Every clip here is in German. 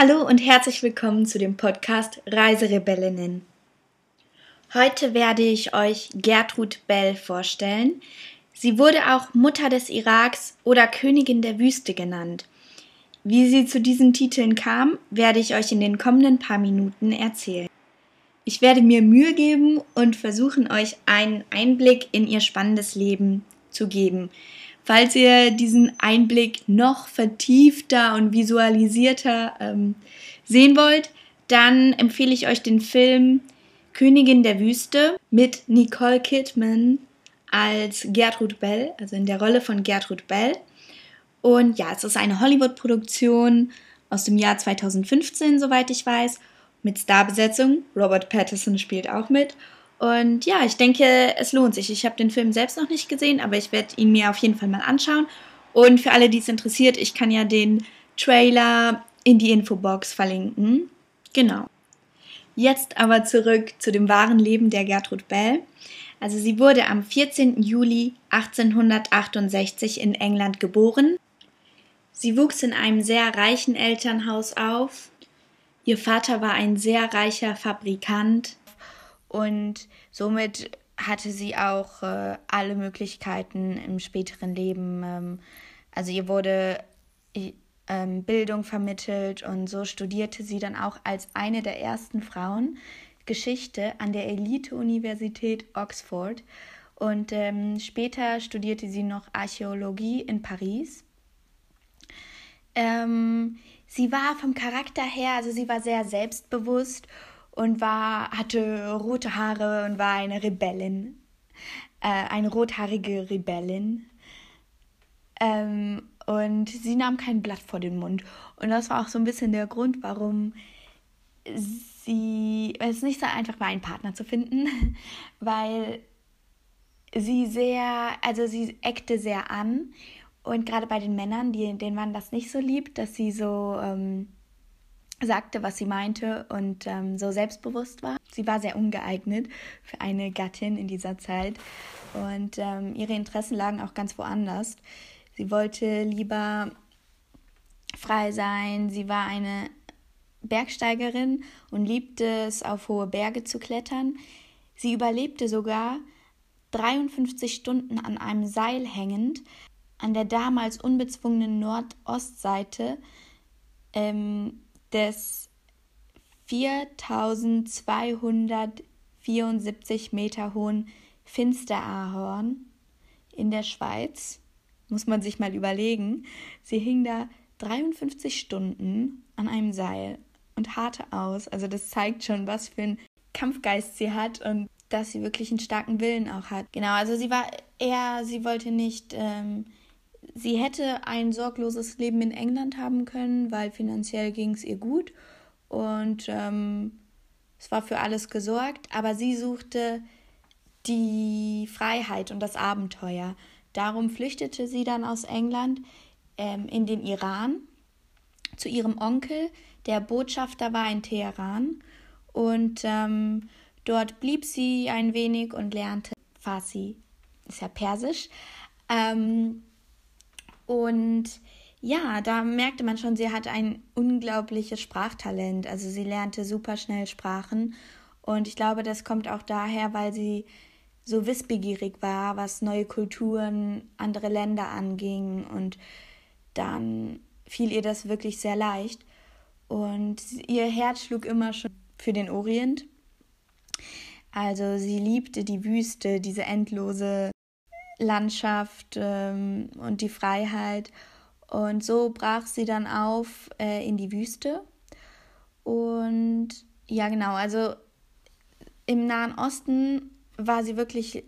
Hallo und herzlich willkommen zu dem Podcast Reiserebellinnen. Heute werde ich euch Gertrud Bell vorstellen. Sie wurde auch Mutter des Iraks oder Königin der Wüste genannt. Wie sie zu diesen Titeln kam, werde ich euch in den kommenden paar Minuten erzählen. Ich werde mir Mühe geben und versuchen, euch einen Einblick in ihr spannendes Leben zu geben. Falls ihr diesen Einblick noch vertiefter und visualisierter ähm, sehen wollt, dann empfehle ich euch den Film Königin der Wüste mit Nicole Kidman als Gertrud Bell, also in der Rolle von Gertrud Bell. Und ja, es ist eine Hollywood-Produktion aus dem Jahr 2015, soweit ich weiß, mit Starbesetzung. Robert Pattinson spielt auch mit. Und ja, ich denke, es lohnt sich. Ich habe den Film selbst noch nicht gesehen, aber ich werde ihn mir auf jeden Fall mal anschauen. Und für alle, die es interessiert, ich kann ja den Trailer in die Infobox verlinken. Genau. Jetzt aber zurück zu dem wahren Leben der Gertrud Bell. Also sie wurde am 14. Juli 1868 in England geboren. Sie wuchs in einem sehr reichen Elternhaus auf. Ihr Vater war ein sehr reicher Fabrikant und somit hatte sie auch äh, alle Möglichkeiten im späteren Leben. Ähm, also ihr wurde ähm, Bildung vermittelt und so studierte sie dann auch als eine der ersten Frauen Geschichte an der Elite-Universität Oxford. Und ähm, später studierte sie noch Archäologie in Paris. Ähm, sie war vom Charakter her, also sie war sehr selbstbewusst und war, hatte rote Haare und war eine Rebellin. Äh, eine rothaarige Rebellin. Ähm, und sie nahm kein Blatt vor den Mund. Und das war auch so ein bisschen der Grund, warum sie, es nicht so einfach war, einen Partner zu finden, weil sie sehr, also sie eckte sehr an. Und gerade bei den Männern, die, denen man das nicht so liebt, dass sie so ähm, sagte, was sie meinte und ähm, so selbstbewusst war. Sie war sehr ungeeignet für eine Gattin in dieser Zeit und ähm, ihre Interessen lagen auch ganz woanders. Sie wollte lieber frei sein. Sie war eine Bergsteigerin und liebte es, auf hohe Berge zu klettern. Sie überlebte sogar 53 Stunden an einem Seil hängend an der damals unbezwungenen Nordostseite ähm, des 4274 Meter hohen Finsterahorn in der Schweiz. Muss man sich mal überlegen. Sie hing da 53 Stunden an einem Seil und harte aus. Also das zeigt schon, was für ein Kampfgeist sie hat und dass sie wirklich einen starken Willen auch hat. Genau, also sie war eher, sie wollte nicht ähm, Sie hätte ein sorgloses Leben in England haben können, weil finanziell ging es ihr gut und ähm, es war für alles gesorgt, aber sie suchte die Freiheit und das Abenteuer. Darum flüchtete sie dann aus England ähm, in den Iran zu ihrem Onkel, der Botschafter war in Teheran und ähm, dort blieb sie ein wenig und lernte Farsi, ist ja Persisch. Ähm, und ja, da merkte man schon, sie hat ein unglaubliches Sprachtalent. Also sie lernte super schnell Sprachen. Und ich glaube, das kommt auch daher, weil sie so wissbegierig war, was neue Kulturen, andere Länder anging. Und dann fiel ihr das wirklich sehr leicht. Und ihr Herz schlug immer schon für den Orient. Also sie liebte die Wüste, diese endlose Landschaft ähm, und die Freiheit. Und so brach sie dann auf äh, in die Wüste. Und ja, genau, also im Nahen Osten war sie wirklich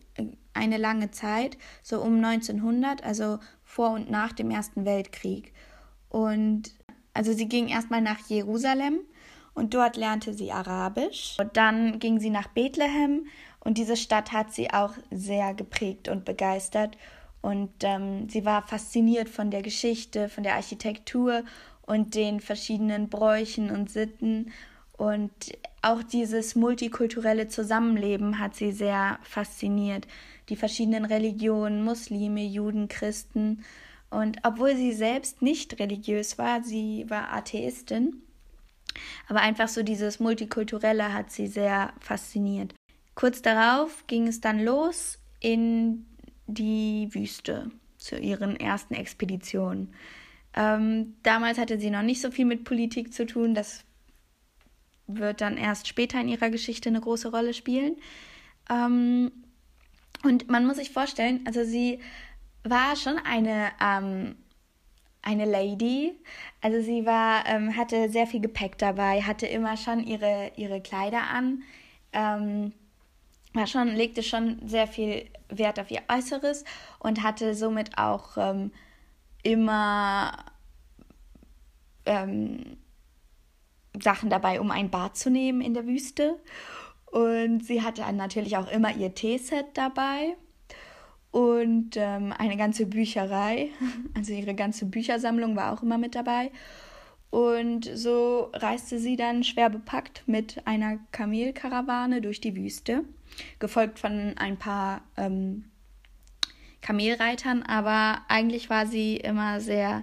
eine lange Zeit, so um 1900, also vor und nach dem Ersten Weltkrieg. Und also sie ging erstmal nach Jerusalem und dort lernte sie Arabisch. Und dann ging sie nach Bethlehem und diese Stadt hat sie auch sehr geprägt und begeistert. Und ähm, sie war fasziniert von der Geschichte, von der Architektur und den verschiedenen Bräuchen und Sitten. Und auch dieses multikulturelle Zusammenleben hat sie sehr fasziniert. Die verschiedenen Religionen, Muslime, Juden, Christen. Und obwohl sie selbst nicht religiös war, sie war Atheistin, Aber einfach so dieses Multikulturelle hat sie sehr fasziniert. Kurz darauf ging es dann los in die Wüste zu ihren ersten Expeditionen. Ähm, damals hatte sie noch nicht so viel mit Politik zu tun. Das wird dann erst später in ihrer Geschichte eine große Rolle spielen. Ähm, und man muss sich vorstellen, also sie war schon eine, ähm, eine Lady. Also sie war, ähm, hatte sehr viel Gepäck dabei, hatte immer schon ihre, ihre Kleider an, ähm, war schon, legte schon sehr viel Wert auf ihr Äußeres und hatte somit auch ähm, immer ähm, Sachen dabei, um ein Bad zu nehmen in der Wüste. Und sie hatte natürlich auch immer ihr Teeset dabei und ähm, eine ganze Bücherei. Also ihre ganze Büchersammlung war auch immer mit dabei. Und so reiste sie dann schwer bepackt mit einer Kamelkarawane durch die Wüste, gefolgt von ein paar ähm, Kamelreitern, aber eigentlich war sie immer sehr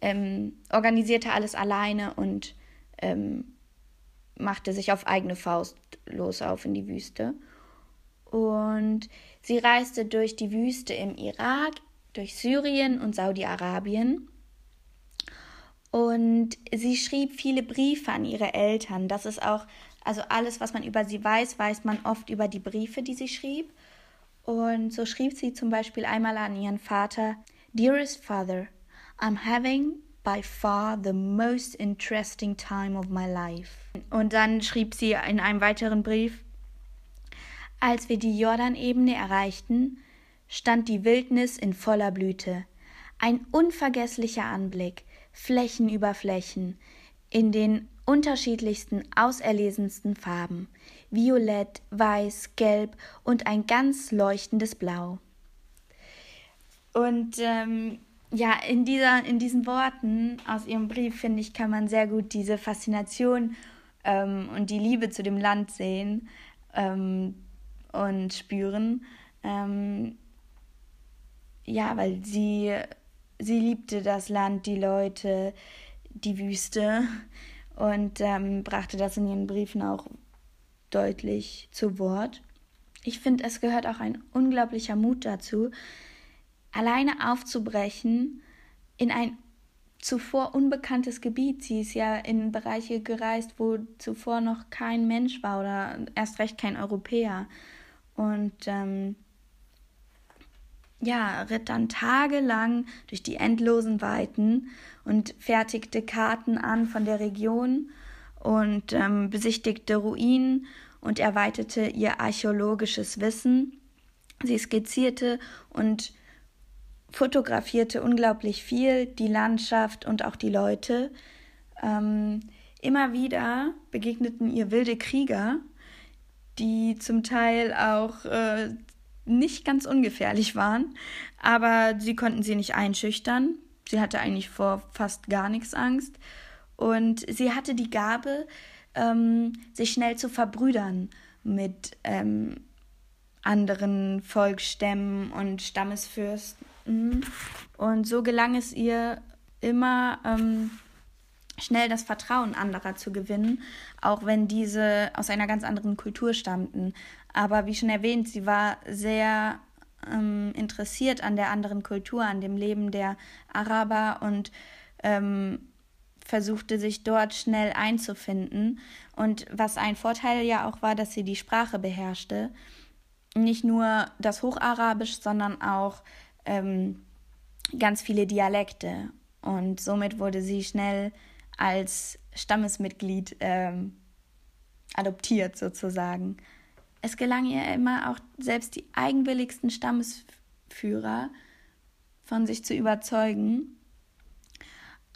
ähm, organisierte alles alleine und ähm, machte sich auf eigene Faust los auf in die Wüste. Und sie reiste durch die Wüste im Irak, durch Syrien und Saudi-Arabien. Und sie schrieb viele Briefe an ihre Eltern. Das ist auch, also alles, was man über sie weiß, weiß man oft über die Briefe, die sie schrieb. Und so schrieb sie zum Beispiel einmal an ihren Vater: Dearest Father, I'm having by far the most interesting time of my life. Und dann schrieb sie in einem weiteren Brief, als wir die Jordanebene erreichten, stand die Wildnis in voller Blüte. Ein unvergesslicher Anblick, Flächen über Flächen, in den unterschiedlichsten, auserlesensten Farben, violett, weiß, gelb und ein ganz leuchtendes Blau. Und ähm, ja, in, dieser, in diesen Worten aus ihrem Brief, finde ich, kann man sehr gut diese Faszination ähm, und die Liebe zu dem Land sehen ähm, und spüren. Ähm, ja, weil sie, sie liebte das Land, die Leute, die Wüste und ähm, brachte das in ihren Briefen auch deutlich zu Wort. Ich finde, es gehört auch ein unglaublicher Mut dazu, alleine aufzubrechen in ein zuvor unbekanntes Gebiet. Sie ist ja in Bereiche gereist, wo zuvor noch kein Mensch war oder erst recht kein Europäer. Und ähm, ja, ritt dann tagelang durch die endlosen Weiten und fertigte Karten an von der Region und ähm, besichtigte Ruinen und erweiterte ihr archäologisches Wissen. Sie skizzierte und fotografierte unglaublich viel, die Landschaft und auch die Leute. Ähm, immer wieder begegneten ihr wilde Krieger, die zum Teil auch äh, nicht ganz ungefährlich waren, aber sie konnten sie nicht einschüchtern. Sie hatte eigentlich vor fast gar nichts Angst und sie hatte die Gabe, ähm, sich schnell zu verbrüdern mit ähm, anderen Volksstämmen und Stammesfürsten. Und so gelang es ihr immer ähm, schnell das Vertrauen anderer zu gewinnen, auch wenn diese aus einer ganz anderen Kultur stammten. Aber wie schon erwähnt, sie war sehr ähm, interessiert an der anderen Kultur, an dem Leben der Araber und ähm, versuchte sich dort schnell einzufinden. Und was ein Vorteil ja auch war, dass sie die Sprache beherrschte. Nicht nur das Hocharabisch, sondern auch ähm, ganz viele Dialekte und somit wurde sie schnell als Stammesmitglied ähm, adoptiert sozusagen. Es gelang ihr immer auch selbst die eigenwilligsten Stammesführer von sich zu überzeugen.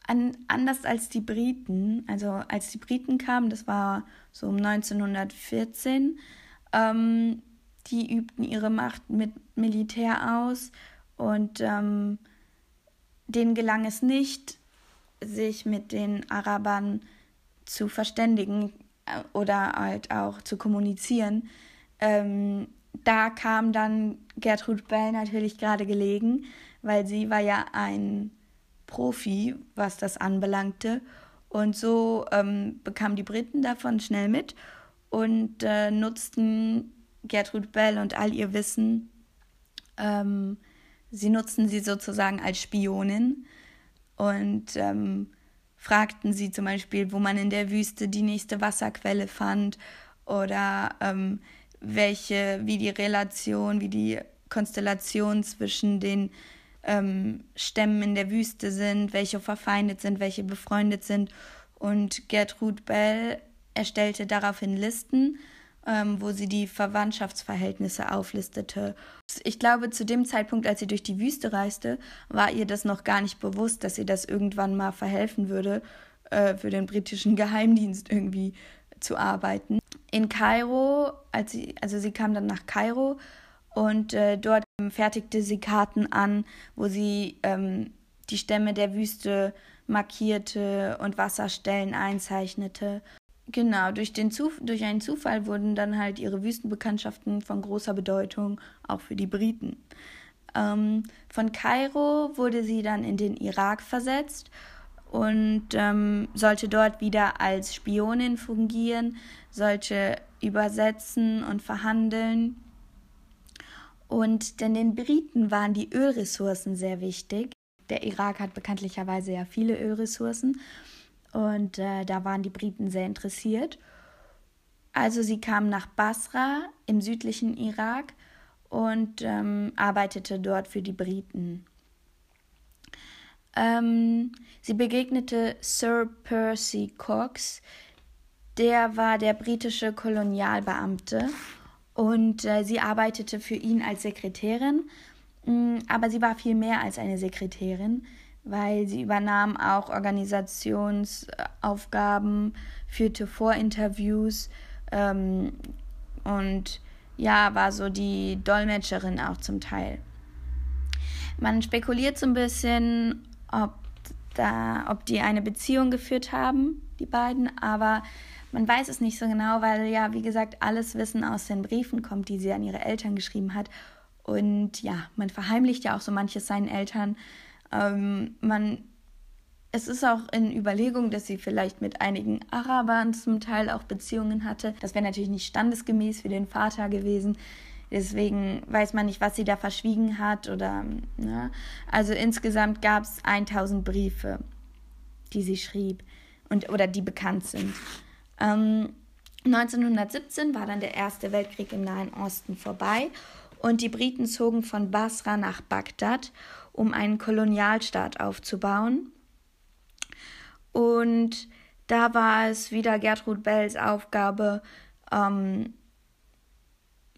An, anders als die Briten, also als die Briten kamen, das war so um 1914, ähm, die übten ihre Macht mit Militär aus und ähm, denen gelang es nicht, sich mit den Arabern zu verständigen äh, oder halt auch zu kommunizieren. Ähm, da kam dann Gertrud Bell natürlich gerade gelegen, weil sie war ja ein Profi, was das anbelangte. Und so ähm, bekamen die Briten davon schnell mit und äh, nutzten Gertrud Bell und all ihr Wissen. Ähm, sie nutzten sie sozusagen als Spionin und ähm, fragten sie zum Beispiel, wo man in der Wüste die nächste Wasserquelle fand oder ähm, welche, wie die Relation, wie die Konstellation zwischen den ähm, Stämmen in der Wüste sind, welche verfeindet sind, welche befreundet sind. Und Gertrud Bell erstellte daraufhin Listen, ähm, wo sie die Verwandtschaftsverhältnisse auflistete. Ich glaube, zu dem Zeitpunkt, als sie durch die Wüste reiste, war ihr das noch gar nicht bewusst, dass ihr das irgendwann mal verhelfen würde, äh, für den britischen Geheimdienst irgendwie zu arbeiten. In Kairo, als sie, also sie kam dann nach Kairo und äh, dort fertigte sie Karten an, wo sie ähm, die Stämme der Wüste markierte und Wasserstellen einzeichnete. Genau, durch, den Zuf durch einen Zufall wurden dann halt ihre Wüstenbekanntschaften von großer Bedeutung, auch für die Briten. Ähm, von Kairo wurde sie dann in den Irak versetzt und ähm, sollte dort wieder als Spionin fungieren, sollte übersetzen und verhandeln. Und denn den Briten waren die Ölressourcen sehr wichtig. Der Irak hat bekanntlicherweise ja viele Ölressourcen und äh, da waren die Briten sehr interessiert. Also sie kam nach Basra im südlichen Irak und ähm, arbeitete dort für die Briten. Ähm, sie begegnete Sir Percy Cox, der war der britische Kolonialbeamte und äh, sie arbeitete für ihn als Sekretärin, mm, aber sie war viel mehr als eine Sekretärin weil sie übernahm auch Organisationsaufgaben, führte Vorinterviews ähm, und ja, war so die Dolmetscherin auch zum Teil. Man spekuliert so ein bisschen, ob, da, ob die eine Beziehung geführt haben, die beiden, aber man weiß es nicht so genau, weil ja, wie gesagt, alles Wissen aus den Briefen kommt, die sie an ihre Eltern geschrieben hat. Und ja, man verheimlicht ja auch so manches seinen Eltern. Ähm, man, es ist auch in Überlegung, dass sie vielleicht mit einigen Arabern zum Teil auch Beziehungen hatte. Das wäre natürlich nicht standesgemäß für den Vater gewesen. Deswegen weiß man nicht, was sie da verschwiegen hat oder. Ne? Also insgesamt gab es 1000 Briefe, die sie schrieb und oder die bekannt sind. Ähm, 1917 war dann der Erste Weltkrieg im Nahen Osten vorbei und die Briten zogen von Basra nach Bagdad um einen Kolonialstaat aufzubauen. Und da war es wieder Gertrud Bells Aufgabe, ähm,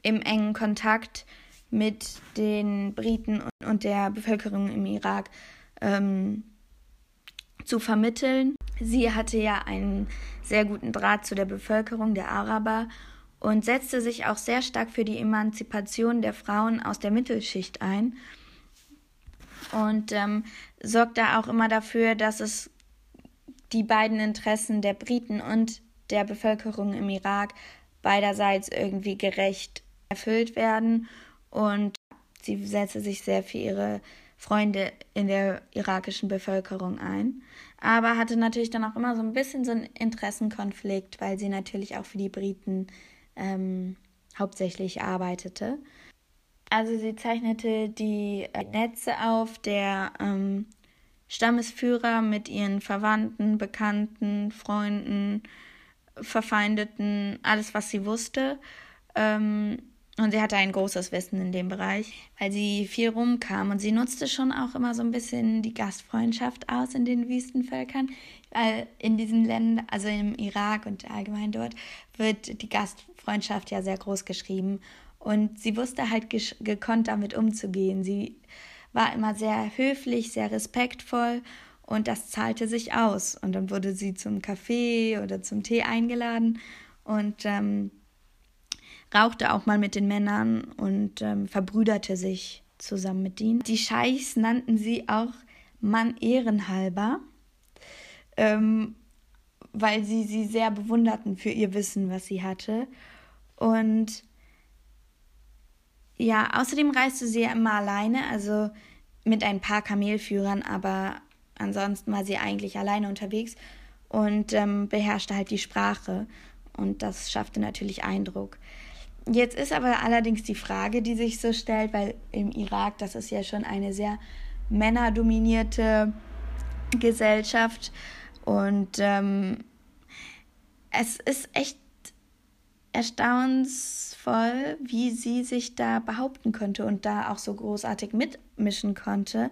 im engen Kontakt mit den Briten und der Bevölkerung im Irak ähm, zu vermitteln. Sie hatte ja einen sehr guten Draht zu der Bevölkerung der Araber und setzte sich auch sehr stark für die Emanzipation der Frauen aus der Mittelschicht ein und ähm, sorgt da auch immer dafür, dass es die beiden Interessen der Briten und der Bevölkerung im Irak beiderseits irgendwie gerecht erfüllt werden und sie setze sich sehr für ihre Freunde in der irakischen Bevölkerung ein, aber hatte natürlich dann auch immer so ein bisschen so einen Interessenkonflikt, weil sie natürlich auch für die Briten ähm, hauptsächlich arbeitete. Also sie zeichnete die äh, Netze auf der ähm, Stammesführer mit ihren Verwandten, Bekannten, Freunden, Verfeindeten, alles, was sie wusste. Ähm, und sie hatte ein großes Wissen in dem Bereich, weil sie viel rumkam und sie nutzte schon auch immer so ein bisschen die Gastfreundschaft aus in den Wüstenvölkern, weil in diesen Ländern, also im Irak und allgemein dort, wird die Gastfreundschaft ja sehr groß geschrieben und sie wusste halt gekonnt damit umzugehen. Sie war immer sehr höflich, sehr respektvoll und das zahlte sich aus. Und dann wurde sie zum Kaffee oder zum Tee eingeladen und ähm, rauchte auch mal mit den Männern und ähm, verbrüderte sich zusammen mit ihnen. Die Scheichs nannten sie auch Mann ehrenhalber, ähm, weil sie sie sehr bewunderten für ihr Wissen, was sie hatte. Und ja, außerdem reiste sie ja immer alleine, also mit ein paar Kamelführern, aber ansonsten war sie eigentlich alleine unterwegs. und ähm, beherrschte halt die Sprache. Und das schaffte natürlich Eindruck. Jetzt ist aber allerdings die Frage, die sich so stellt, weil im Irak, das ist ja schon eine sehr männerdominierte Gesellschaft und ähm, es ist echt erstaunensvoll, wie sie sich da behaupten konnte und da auch so großartig mitmischen konnte.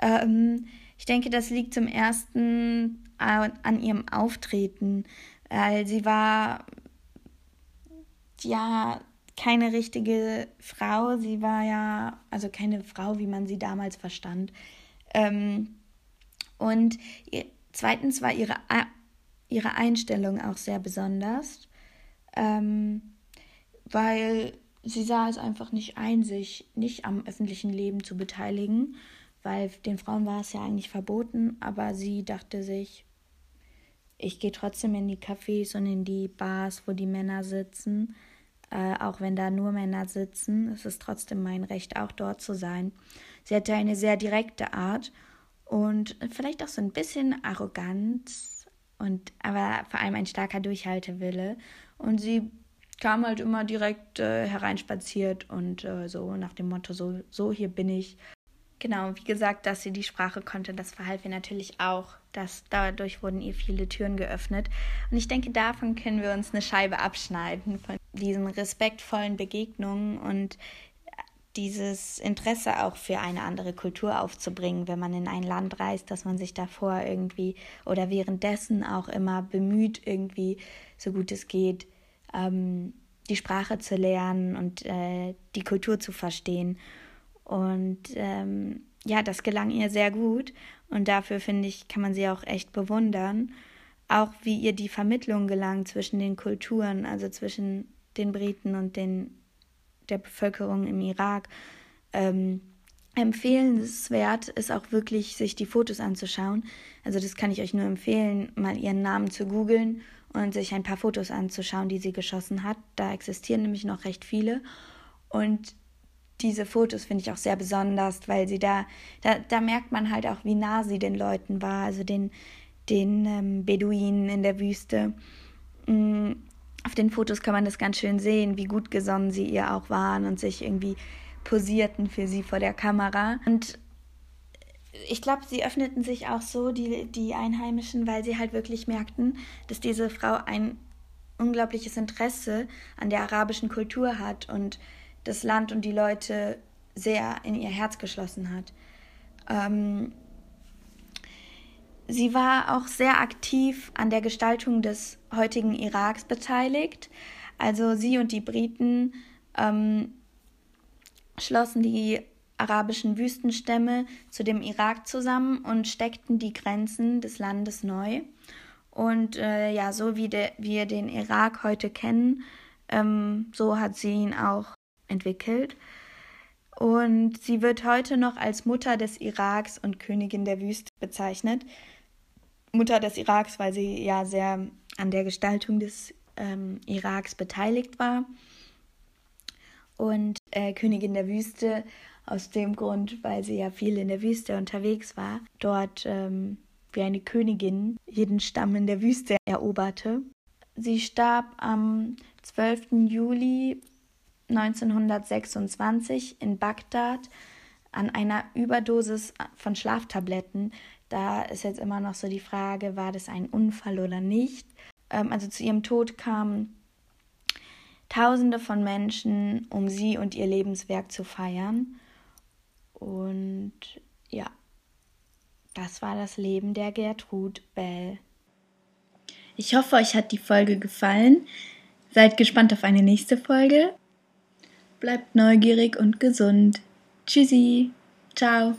Ähm, ich denke, das liegt zum ersten an ihrem Auftreten, weil sie war ja keine richtige Frau. Sie war ja, also keine Frau, wie man sie damals verstand. Ähm, und zweitens war ihre, ihre Einstellung auch sehr besonders ähm, weil sie sah es einfach nicht ein, sich nicht am öffentlichen Leben zu beteiligen, weil den Frauen war es ja eigentlich verboten, aber sie dachte sich, ich gehe trotzdem in die Cafés und in die Bars, wo die Männer sitzen, äh, auch wenn da nur Männer sitzen, es ist trotzdem mein Recht, auch dort zu sein. Sie hatte eine sehr direkte Art und vielleicht auch so ein bisschen Arroganz und aber vor allem ein starker Durchhaltewille und sie kam halt immer direkt äh, hereinspaziert und äh, so nach dem Motto, so, so hier bin ich. Genau, wie gesagt, dass sie die Sprache konnte, das verhalf ihr natürlich auch. dass dadurch wurden ihr viele Türen geöffnet. Und ich denke, davon können wir uns eine Scheibe abschneiden, von diesen respektvollen Begegnungen und dieses Interesse auch für eine andere Kultur aufzubringen, wenn man in ein Land reist, dass man sich davor irgendwie oder währenddessen auch immer bemüht, irgendwie so gut es geht, ähm, die Sprache zu lernen und äh, die Kultur zu verstehen. Und ähm, ja, das gelang ihr sehr gut und dafür finde ich, kann man sie auch echt bewundern. Auch wie ihr die Vermittlung gelang zwischen den Kulturen, also zwischen den Briten und den, der Bevölkerung im Irak. Ähm, empfehlenswert ist auch wirklich, sich die Fotos anzuschauen. Also das kann ich euch nur empfehlen, mal ihren Namen zu googeln und sich ein paar Fotos anzuschauen, die sie geschossen hat. Da existieren nämlich noch recht viele. Und diese Fotos finde ich auch sehr besonders, weil sie da, da, da merkt man halt auch, wie nah sie den Leuten war, also den, den ähm, Beduinen in der Wüste. Mhm. Auf den Fotos kann man das ganz schön sehen, wie gut gesonnen sie ihr auch waren und sich irgendwie posierten für sie vor der Kamera. Und ich glaube, sie öffneten sich auch so, die, die Einheimischen, weil sie halt wirklich merkten, dass diese Frau ein unglaubliches Interesse an der arabischen Kultur hat und das Land und die Leute sehr in ihr Herz geschlossen hat. Ähm, sie war auch sehr aktiv an der Gestaltung des heutigen Iraks beteiligt. Also sie und die Briten ähm, schlossen die arabischen Wüstenstämme zu dem Irak zusammen und steckten die Grenzen des Landes neu. Und äh, ja, so wie de, wir den Irak heute kennen, ähm, so hat sie ihn auch entwickelt. Und sie wird heute noch als Mutter des Iraks und Königin der Wüste bezeichnet. Mutter des Iraks, weil sie ja sehr an der Gestaltung des ähm, Iraks beteiligt war. Und äh, Königin der Wüste aus dem Grund, weil sie ja viel in der Wüste unterwegs war, dort ähm, wie eine Königin jeden Stamm in der Wüste eroberte. Sie starb am 12. Juli 1926 in Bagdad an einer Überdosis von Schlaftabletten. Da ist jetzt immer noch so die Frage, war das ein Unfall oder nicht. Ähm, also zu ihrem Tod kamen Tausende von Menschen, um sie und ihr Lebenswerk zu feiern. Und ja, das war das Leben der Gertrud Bell. Ich hoffe, euch hat die Folge gefallen. Seid gespannt auf eine nächste Folge. Bleibt neugierig und gesund. Tschüssi. Ciao.